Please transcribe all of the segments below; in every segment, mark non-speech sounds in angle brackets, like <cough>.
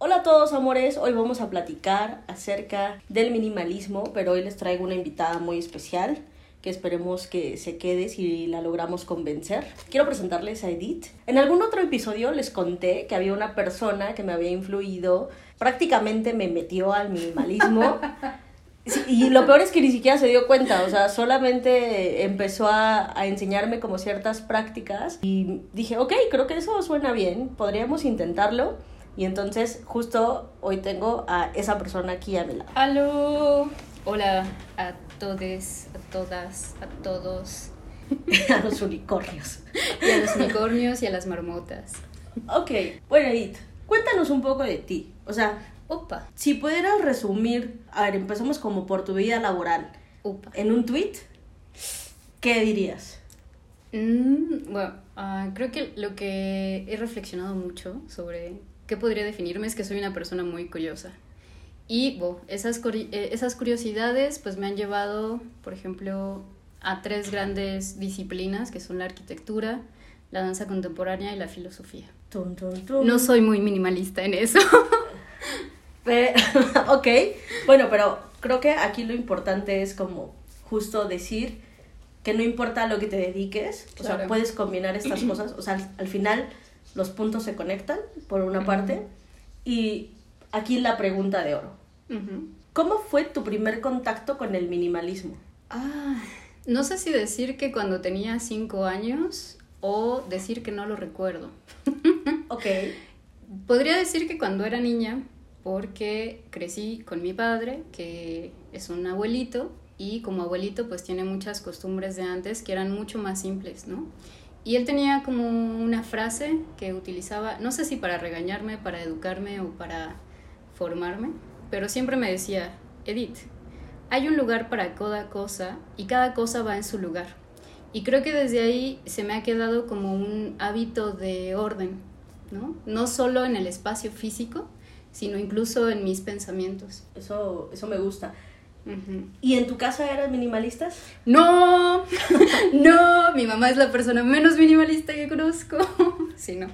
Hola a todos amores, hoy vamos a platicar acerca del minimalismo, pero hoy les traigo una invitada muy especial que esperemos que se quede si la logramos convencer. Quiero presentarles a Edith. En algún otro episodio les conté que había una persona que me había influido, prácticamente me metió al minimalismo. <laughs> Y lo peor es que ni siquiera se dio cuenta, o sea, solamente empezó a, a, enseñarme como ciertas prácticas y dije, ok, creo que eso suena bien, podríamos intentarlo. Y entonces justo hoy tengo a esa persona aquí a mi lado. ¡Aló! Hola a todes, a todas, a todos. <laughs> a los unicornios. Y a los unicornios y a las marmotas. Ok, bueno Edith, cuéntanos un poco de ti. O sea, Opa. si pudieras resumir, a ver, empezamos como por tu vida laboral. Opa. En un tweet, ¿qué dirías? Mm, bueno, uh, creo que lo que he reflexionado mucho sobre qué podría definirme es que soy una persona muy curiosa. Y bueno, esas, esas curiosidades pues me han llevado, por ejemplo, a tres grandes disciplinas que son la arquitectura, la danza contemporánea y la filosofía. Tum, tum, tum. No soy muy minimalista en eso. <laughs> <laughs> ok, bueno, pero creo que aquí lo importante es como justo decir que no importa lo que te dediques, claro. o sea, puedes combinar estas cosas, o sea, al, al final los puntos se conectan, por una parte, y aquí la pregunta de oro. Uh -huh. ¿Cómo fue tu primer contacto con el minimalismo? Ah, no sé si decir que cuando tenía cinco años o decir que no lo recuerdo. <laughs> ok. Podría decir que cuando era niña, porque crecí con mi padre, que es un abuelito, y como abuelito pues tiene muchas costumbres de antes que eran mucho más simples, ¿no? Y él tenía como una frase que utilizaba, no sé si para regañarme, para educarme o para formarme, pero siempre me decía, Edith, hay un lugar para cada cosa y cada cosa va en su lugar. Y creo que desde ahí se me ha quedado como un hábito de orden, ¿no? No solo en el espacio físico, sino incluso en mis pensamientos. Eso, eso me gusta. Uh -huh. ¿Y en tu casa eras minimalistas? No, <laughs> no, mi mamá es la persona menos minimalista que conozco. <laughs> sí, no.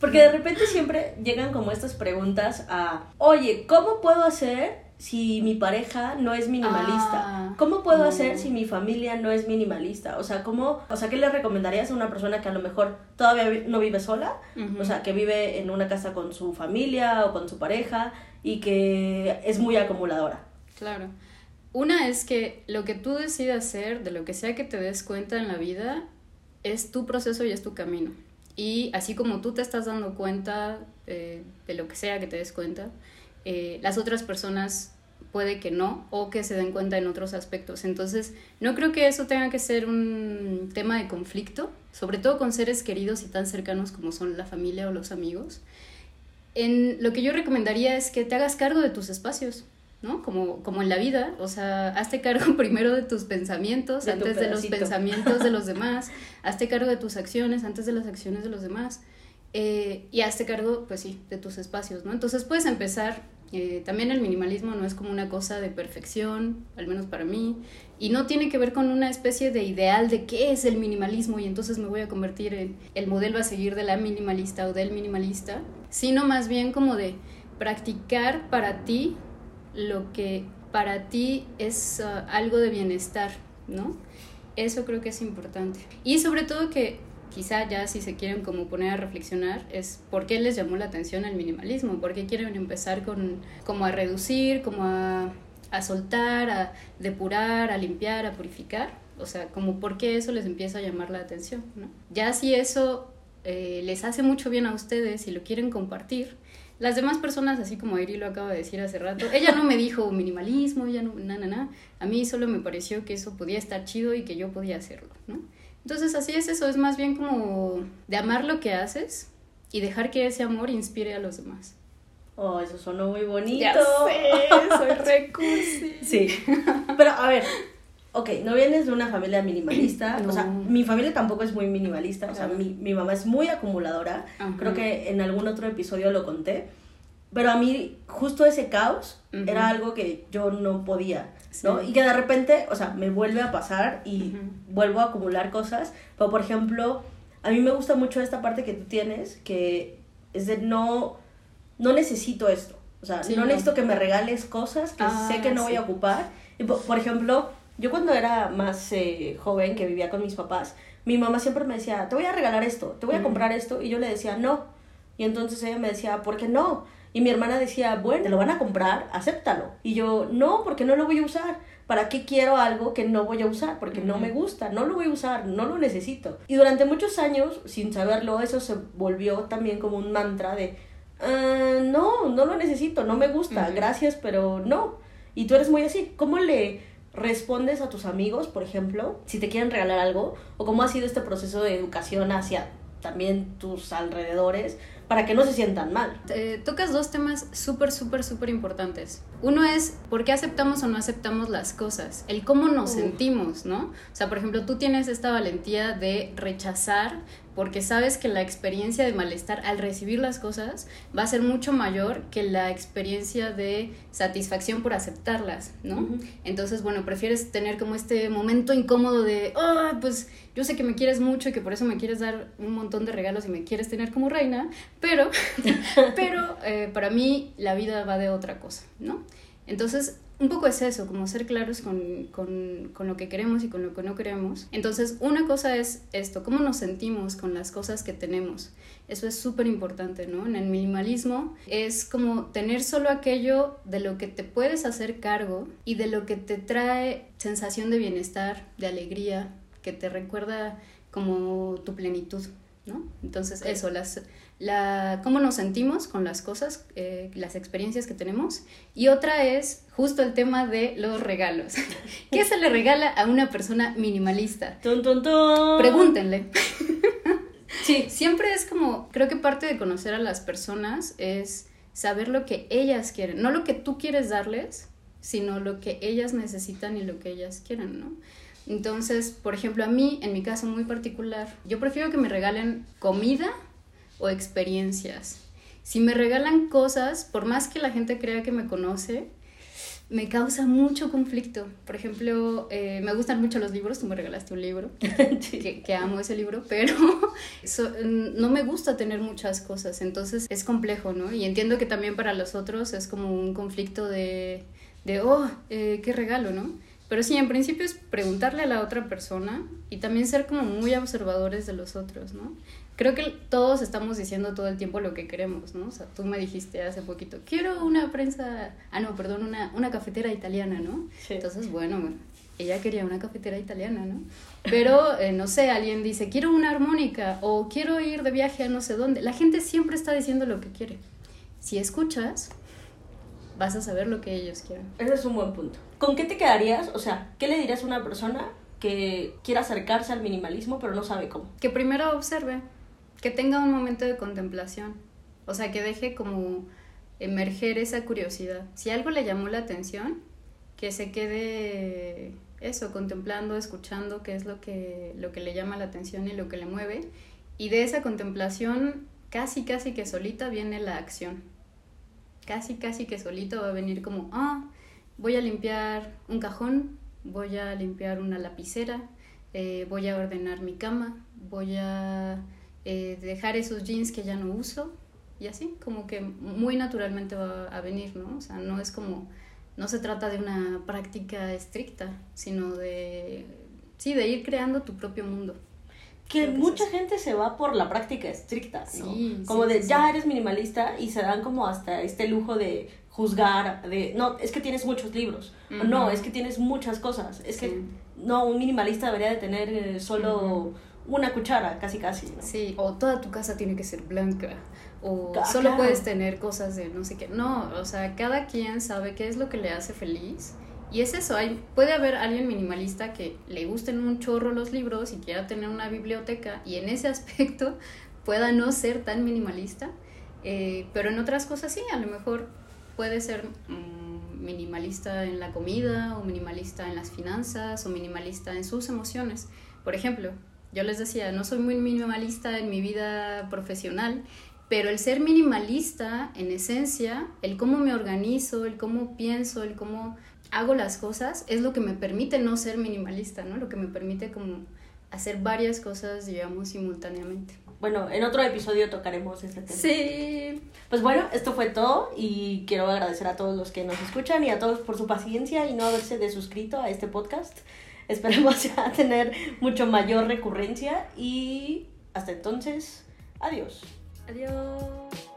Porque de repente siempre llegan como estas preguntas a, oye, ¿cómo puedo hacer si mi pareja no es minimalista? Ah, ¿Cómo puedo no. hacer si mi familia no es minimalista? O sea, ¿cómo, o sea, ¿qué le recomendarías a una persona que a lo mejor todavía no vive sola? Uh -huh. O sea, que vive en una casa con su familia o con su pareja y que es muy acumuladora. Claro. Una es que lo que tú decidas hacer, de lo que sea que te des cuenta en la vida, es tu proceso y es tu camino. Y así como tú te estás dando cuenta eh, de lo que sea que te des cuenta, eh, las otras personas puede que no o que se den cuenta en otros aspectos. Entonces, no creo que eso tenga que ser un tema de conflicto, sobre todo con seres queridos y tan cercanos como son la familia o los amigos. En, lo que yo recomendaría es que te hagas cargo de tus espacios. ¿No? Como, como en la vida, o sea, hazte cargo <laughs> primero de tus pensamientos De tu antes de los pensamientos de los <laughs> demás, hazte cargo de tus acciones antes de las acciones de los demás eh, y hazte cargo, pues sí, de tus espacios, ¿no? Entonces puedes empezar, eh, también el minimalismo no es como una cosa de perfección, al menos para mí, y no tiene que ver con una especie de ideal de qué es el minimalismo y entonces me voy a convertir en el modelo a seguir de la minimalista o del minimalista, sino más bien como de practicar para ti lo que para ti es uh, algo de bienestar, ¿no? Eso creo que es importante. Y sobre todo que quizá ya si se quieren como poner a reflexionar es por qué les llamó la atención el minimalismo, por qué quieren empezar con como a reducir, como a, a soltar, a depurar, a limpiar, a purificar, o sea, como por qué eso les empieza a llamar la atención, ¿no? Ya si eso eh, les hace mucho bien a ustedes y lo quieren compartir, las demás personas, así como Eri lo acaba de decir hace rato, ella no me dijo minimalismo, ella no, na, na, na. A mí solo me pareció que eso podía estar chido y que yo podía hacerlo, ¿no? Entonces así es eso, es más bien como de amar lo que haces y dejar que ese amor inspire a los demás. Oh, eso sonó muy bonito. Ya sé, soy recursi. Sí. Pero a ver, ok, no vienes de una familia minimalista. No. O sea, mi familia tampoco es muy minimalista. O sea, Claro. mi, mi mamá es muy acumuladora. Ajá. Creo que en algún otro episodio lo conté. Pero a mí, justo ese caos Ujú. era algo que yo no podía, ¿no? Sí. Y que de repente, o sea, me vuelve a pasar y Ujú. vuelvo a acumular cosas. Pero, por ejemplo, a mí me gusta mucho esta parte que tú tienes, que es de no, no necesito esto. O sea, Sí, no no. necesito que me regales cosas que Ah, sé que no voy sí. a ocupar. Y, po- por ejemplo, yo cuando era más eh, joven, que vivía con mis papás, mi mamá siempre me decía, te voy a regalar esto, te voy a comprar esto. Y yo le decía, no. Y entonces ella me decía, ¿por qué no? Y mi hermana decía, bueno, te lo van a comprar, acéptalo. Y yo, no, porque no lo voy a usar. ¿Para qué quiero algo que no voy a usar? Porque no me gusta, no lo voy a usar, no lo necesito. Y durante muchos años, sin saberlo, eso se volvió también como un mantra de, "Ah, no, no lo necesito, no me gusta, gracias, pero no. Y tú eres muy así. ¿Cómo le respondes a tus amigos, por ejemplo, si te quieren regalar algo? ¿O cómo ha sido este proceso de educación hacia también tus alrededores para que no se sientan mal? Eh, tocas dos temas súper, súper, súper importantes. Uno es por qué aceptamos o no aceptamos las cosas, el cómo nos Uf. sentimos, ¿no? O sea, por ejemplo, tú tienes esta valentía de rechazar porque sabes que la experiencia de malestar al recibir las cosas va a ser mucho mayor que la experiencia de satisfacción por aceptarlas, ¿no? Entonces, bueno, prefieres tener como este momento incómodo de, ah, pues yo sé que me quieres mucho y que por eso me quieres dar un montón de regalos y me quieres tener como reina, pero, <laughs> pero eh, para mí la vida va de otra cosa, ¿no? Entonces, un poco es eso, como ser claros con, con, con lo que queremos y con lo que no queremos. Entonces, una cosa es esto, cómo nos sentimos con las cosas que tenemos. Eso es súper importante, ¿no? En el minimalismo es como tener solo aquello de lo que te puedes hacer cargo y de lo que te trae sensación de bienestar, de alegría, que te recuerda como tu plenitud, ¿no? Entonces, eso, las, la, cómo nos sentimos con las cosas, eh, las experiencias que tenemos. Y otra es justo el tema de los regalos. <laughs> ¿Qué se le regala a una persona minimalista? Tun, tun, tun. Pregúntenle. <laughs> Sí, siempre es como, creo que parte de conocer a las personas es saber lo que ellas quieren, no lo que tú quieres darles, sino lo que ellas necesitan y lo que ellas quieren, ¿no? Entonces, por ejemplo, a mí, en mi caso muy particular, yo prefiero que me regalen comida o experiencias. Si me regalan cosas, por más que la gente crea que me conoce, me causa mucho conflicto. Por ejemplo, eh, me gustan mucho los libros, tú me regalaste un libro, Sí. <laughs> que, que amo ese libro, pero <laughs> so- no me gusta tener muchas cosas, entonces es complejo, ¿no? Y entiendo que también para los otros es como un conflicto de, de oh, eh, qué regalo, ¿no? Pero sí, en principio es preguntarle a la otra persona y también ser como muy observadores de los otros, ¿no? Creo que todos estamos diciendo todo el tiempo lo que queremos, ¿no? O sea, tú me dijiste hace poquito, quiero una prensa, ah, no, perdón, una, una cafetera italiana, ¿no? Sí. Entonces, bueno, bueno, ella quería una cafetera italiana, ¿no? Pero, eh, no sé, alguien dice, quiero una armónica o quiero ir de viaje a no sé dónde. La gente siempre está diciendo lo que quiere. Si escuchas, vas a saber lo que ellos quieren. Ese es un buen punto. ¿Con qué te quedarías? O sea, ¿qué le dirías a una persona que quiera acercarse al minimalismo pero no sabe cómo? Que primero observe, que tenga un momento de contemplación. O sea, que deje como emerger esa curiosidad. Si algo le llamó la atención, que se quede eso, contemplando, escuchando qué es lo que, lo que le llama la atención y lo que le mueve. Y de esa contemplación, casi, casi que solita viene la acción. Casi, casi que solito va a venir como, ah, voy a limpiar un cajón, voy a limpiar una lapicera, eh, voy a ordenar mi cama, voy a eh, dejar esos jeans que ya no uso y así, como que muy naturalmente va a venir, ¿no? O sea, no es como, no se trata de una práctica estricta, sino de, sí, de ir creando tu propio mundo. Que mucha es gente se va por la práctica estricta, ¿no? Sí, como sí, de sí, ya eres minimalista y se dan como hasta este lujo de juzgar, de no, es que tienes muchos libros, no, es que tienes muchas cosas, es que no, un minimalista debería de tener eh, solo una cuchara, casi casi, ¿no? Sí, o toda tu casa tiene que ser blanca, o Ah, solo claro. puedes tener cosas de no sé qué. No, o sea, cada quien sabe qué es lo que le hace feliz. Y es eso, hay, puede haber alguien minimalista que le gusten un chorro los libros y quiera tener una biblioteca y en ese <laughs> aspecto pueda no ser tan minimalista, eh, pero en otras cosas sí, a lo mejor puede ser mm, minimalista en la comida o minimalista en las finanzas o minimalista en sus emociones. Por ejemplo, yo les decía, no soy muy minimalista en mi vida profesional, pero el ser minimalista, en esencia, el cómo me organizo, el cómo pienso, el cómo hago las cosas, es lo que me permite no ser minimalista, ¿no? Lo que me permite como hacer varias cosas, digamos, simultáneamente. Bueno, en otro episodio tocaremos este tema. Sí. Pues bueno, esto fue todo y quiero agradecer a todos los que nos escuchan y a todos por su paciencia y no haberse desuscrito a este podcast. Esperemos ya <laughs> tener mucho mayor recurrencia y hasta entonces, adiós. Adiós.